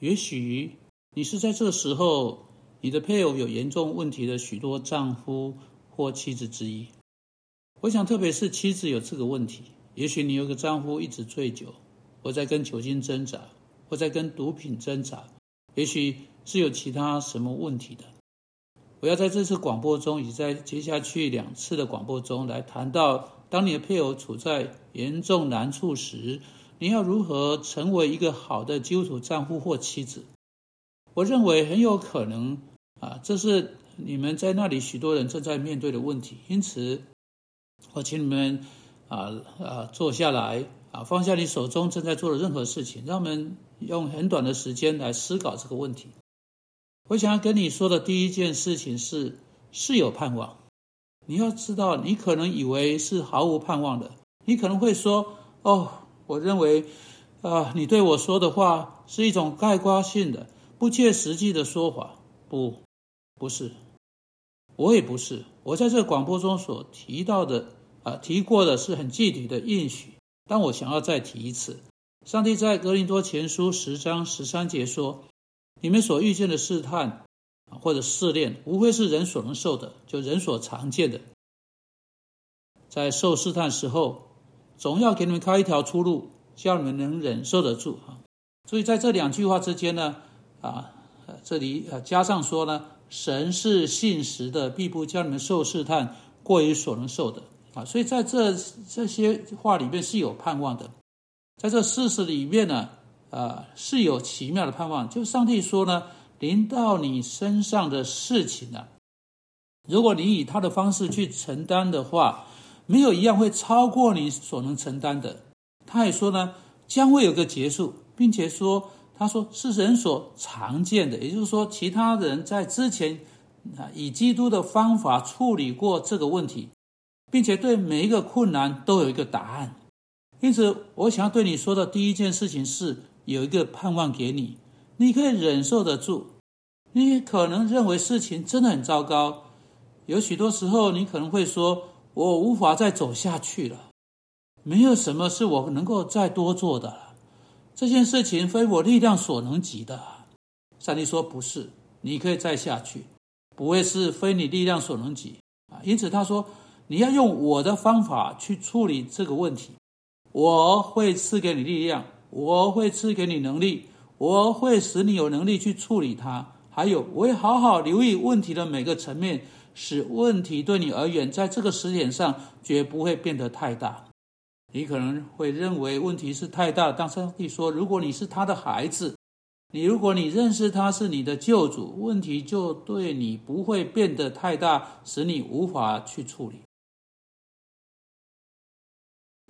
也许你是在这个时候，你的配偶有严重问题的许多丈夫或妻子之一。我想，特别是妻子有这个问题。也许你有个丈夫一直醉酒，或在跟酒精挣扎，或在跟毒品挣扎。也许是有其他什么问题的。我要在这次广播中，以及在接下去两次的广播中，来谈到，当你的配偶处在严重难处时。你要如何成为一个好的基督徒丈夫或妻子？我认为很有可能啊，这是你们在那里许多人正在面对的问题。因此，我请你们啊啊坐下来啊，放下你手中正在做的任何事情，让我们用很短的时间来思考这个问题。我想要跟你说的第一件事情是：是有盼望。你要知道，你可能以为是毫无盼望的，你可能会说：“哦。”我认为，啊，你对我说的话是一种概括性的、不切实际的说法。不，不是，我也不是。我在这广播中所提到的，啊，提过的是很具体的应许。但我想要再提一次，上帝在格林多前书十章十三节说：“你们所遇见的试探，或者试炼，无非是人所能受的，就人所常见的。在受试探时候。”总要给你们开一条出路，叫你们能忍受得住啊！所以在这两句话之间呢，啊，这里呃加上说呢，神是信实的，必不叫你们受试探过于所能受的啊！所以在这这些话里面是有盼望的，在这事实里面呢，啊是有奇妙的盼望。就上帝说呢，临到你身上的事情呢，如果你以他的方式去承担的话。没有一样会超过你所能承担的。他也说呢，将会有个结束，并且说，他说是人所常见的，也就是说，其他人在之前啊以基督的方法处理过这个问题，并且对每一个困难都有一个答案。因此，我想要对你说的第一件事情是，有一个盼望给你，你可以忍受得住。你可能认为事情真的很糟糕，有许多时候你可能会说。我无法再走下去了，没有什么是我能够再多做的了。这件事情非我力量所能及的。上帝说不是，你可以再下去，不会是非你力量所能及啊。因此他说，你要用我的方法去处理这个问题，我会赐给你力量，我会赐给你能力，我会使你有能力去处理它。还有，我会好好留意问题的每个层面。使问题对你而言，在这个时点上绝不会变得太大。你可能会认为问题是太大，当上帝说：“如果你是他的孩子，你如果你认识他是你的救主，问题就对你不会变得太大，使你无法去处理。”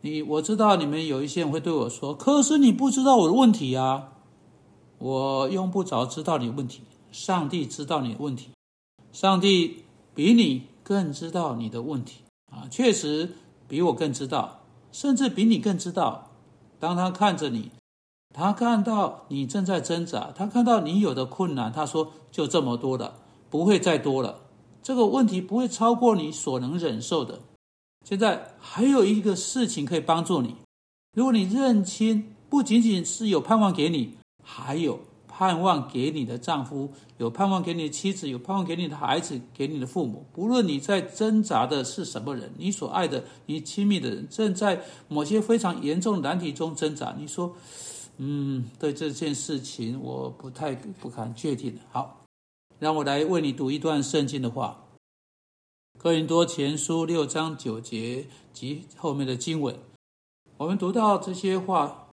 你我知道你们有一些人会对我说：“可是你不知道我的问题啊！”我用不着知道你问题，上帝知道你的问题，上帝。比你更知道你的问题啊，确实比我更知道，甚至比你更知道。当他看着你，他看到你正在挣扎，他看到你有的困难，他说：“就这么多了，不会再多了。这个问题不会超过你所能忍受的。”现在还有一个事情可以帮助你，如果你认清，不仅仅是有盼望给你，还有。盼望给你的丈夫，有盼望给你的妻子，有盼望给你的孩子，给你的父母。不论你在挣扎的是什么人，你所爱的、你亲密的人，正在某些非常严重的难题中挣扎。你说：“嗯，对这件事情我不太不敢确定。”好，让我来为你读一段圣经的话，《哥林多前书》六章九节及后面的经文。我们读到这些话。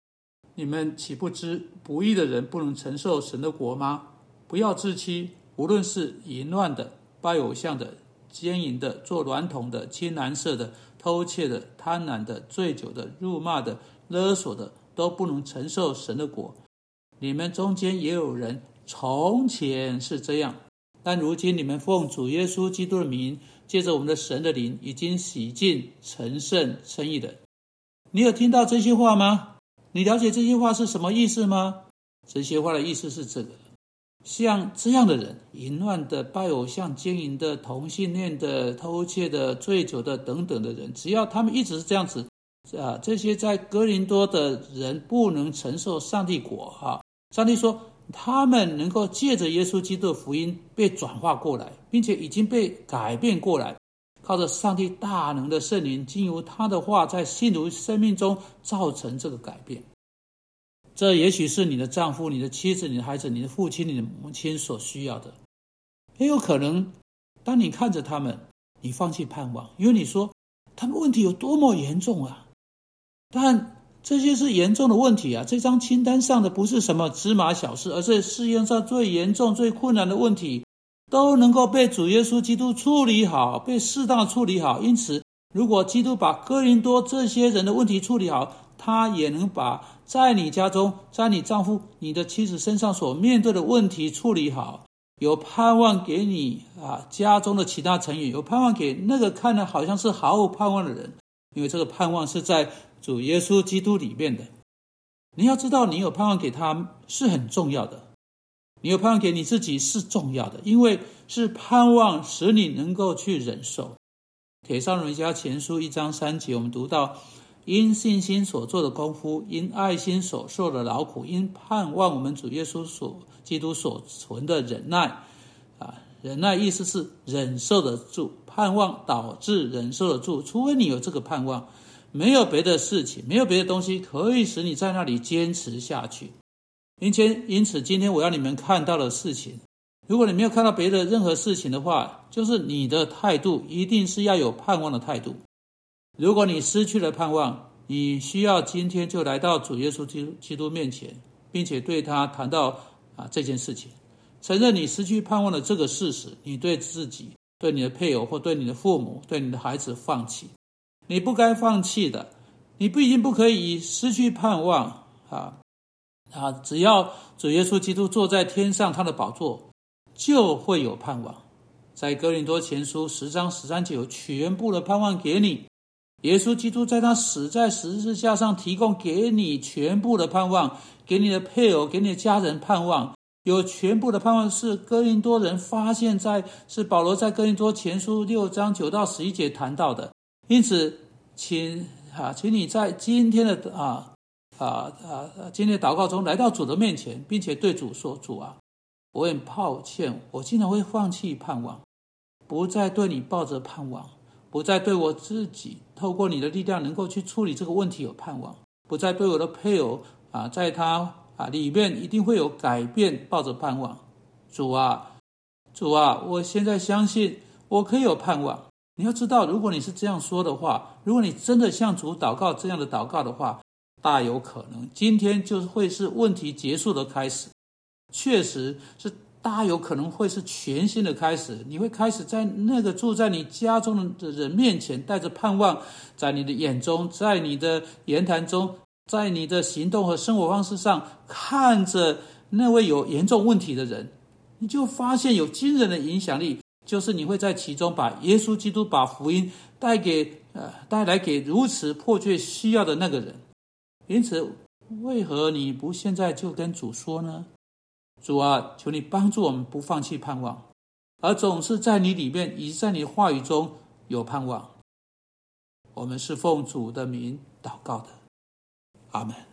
你们岂不知不义的人不能承受神的国吗？不要自欺，无论是淫乱的、拜偶像的、奸淫的、做娈童的、青蓝色的、偷窃的、贪婪的、醉酒的、辱骂的、勒索的，都不能承受神的国。你们中间也有人从前是这样，但如今你们奉主耶稣基督的名，借着我们的神的灵，已经洗净、成圣、称义的。你有听到这些话吗？你了解这些话是什么意思吗？这些话的意思是这个：像这样的人，淫乱的、拜偶像、奸淫的、同性恋的、偷窃的、醉酒的等等的人，只要他们一直是这样子，啊，这些在哥林多的人不能承受上帝国。哈，上帝说，他们能够借着耶稣基督的福音被转化过来，并且已经被改变过来，靠着上帝大能的圣灵，经由他的话，在信徒生命中造成这个改变。这也许是你的丈夫、你的妻子、你的孩子、你的父亲、你的母亲所需要的。也有可能，当你看着他们，你放弃盼望，因为你说他们问题有多么严重啊！但这些是严重的问题啊！这张清单上的不是什么芝麻小事，而是世界上最严重、最困难的问题，都能够被主耶稣基督处理好，被适当处理好。因此，如果基督把哥林多这些人的问题处理好，他也能把在你家中、在你丈夫、你的妻子身上所面对的问题处理好，有盼望给你啊家中的其他成员，有盼望给那个看的好像是毫无盼望的人，因为这个盼望是在。主耶稣基督里面的，你要知道，你有盼望给他是很重要的。你有盼望给你自己是重要的，因为是盼望使你能够去忍受。铁上人家前书一章三节，我们读到：因信心所做的功夫，因爱心所受的劳苦，因盼望我们主耶稣所基督所存的忍耐。啊，忍耐意思是忍受得住，盼望导致忍受得住。除非你有这个盼望。没有别的事情，没有别的东西可以使你在那里坚持下去。因前因此，今天我要你们看到的事情，如果你没有看到别的任何事情的话，就是你的态度一定是要有盼望的态度。如果你失去了盼望，你需要今天就来到主耶稣基督基督面前，并且对他谈到啊这件事情，承认你失去盼望的这个事实，你对自己、对你的配偶或对你的父母、对你的孩子放弃。你不该放弃的，你不一定不可以失去盼望啊啊！只要主耶稣基督坐在天上他的宝座，就会有盼望。在哥林多前书十章十三节有全部的盼望给你。耶稣基督在他死在十字架上，提供给你全部的盼望，给你的配偶，给你的家人盼望，有全部的盼望。是哥林多人发现，在是保罗在哥林多前书六章九到十一节谈到的。因此，请啊，请你在今天的啊啊啊今天祷告中来到主的面前，并且对主说：“主啊，我很抱歉，我经常会放弃盼望，不再对你抱着盼望，不再对我自己透过你的力量能够去处理这个问题有盼望，不再对我的配偶啊，在他啊里面一定会有改变抱着盼望。主啊，主啊，我现在相信我可以有盼望。”你要知道，如果你是这样说的话，如果你真的向主祷告这样的祷告的话，大有可能今天就会是问题结束的开始，确实是大有可能会是全新的开始。你会开始在那个住在你家中的人面前，带着盼望，在你的眼中，在你的言谈中，在你的行动和生活方式上，看着那位有严重问题的人，你就发现有惊人的影响力。就是你会在其中把耶稣基督把福音带给呃带来给如此迫切需要的那个人，因此为何你不现在就跟主说呢？主啊，求你帮助我们不放弃盼望，而总是在你里面以及在你话语中有盼望。我们是奉主的名祷告的，阿门。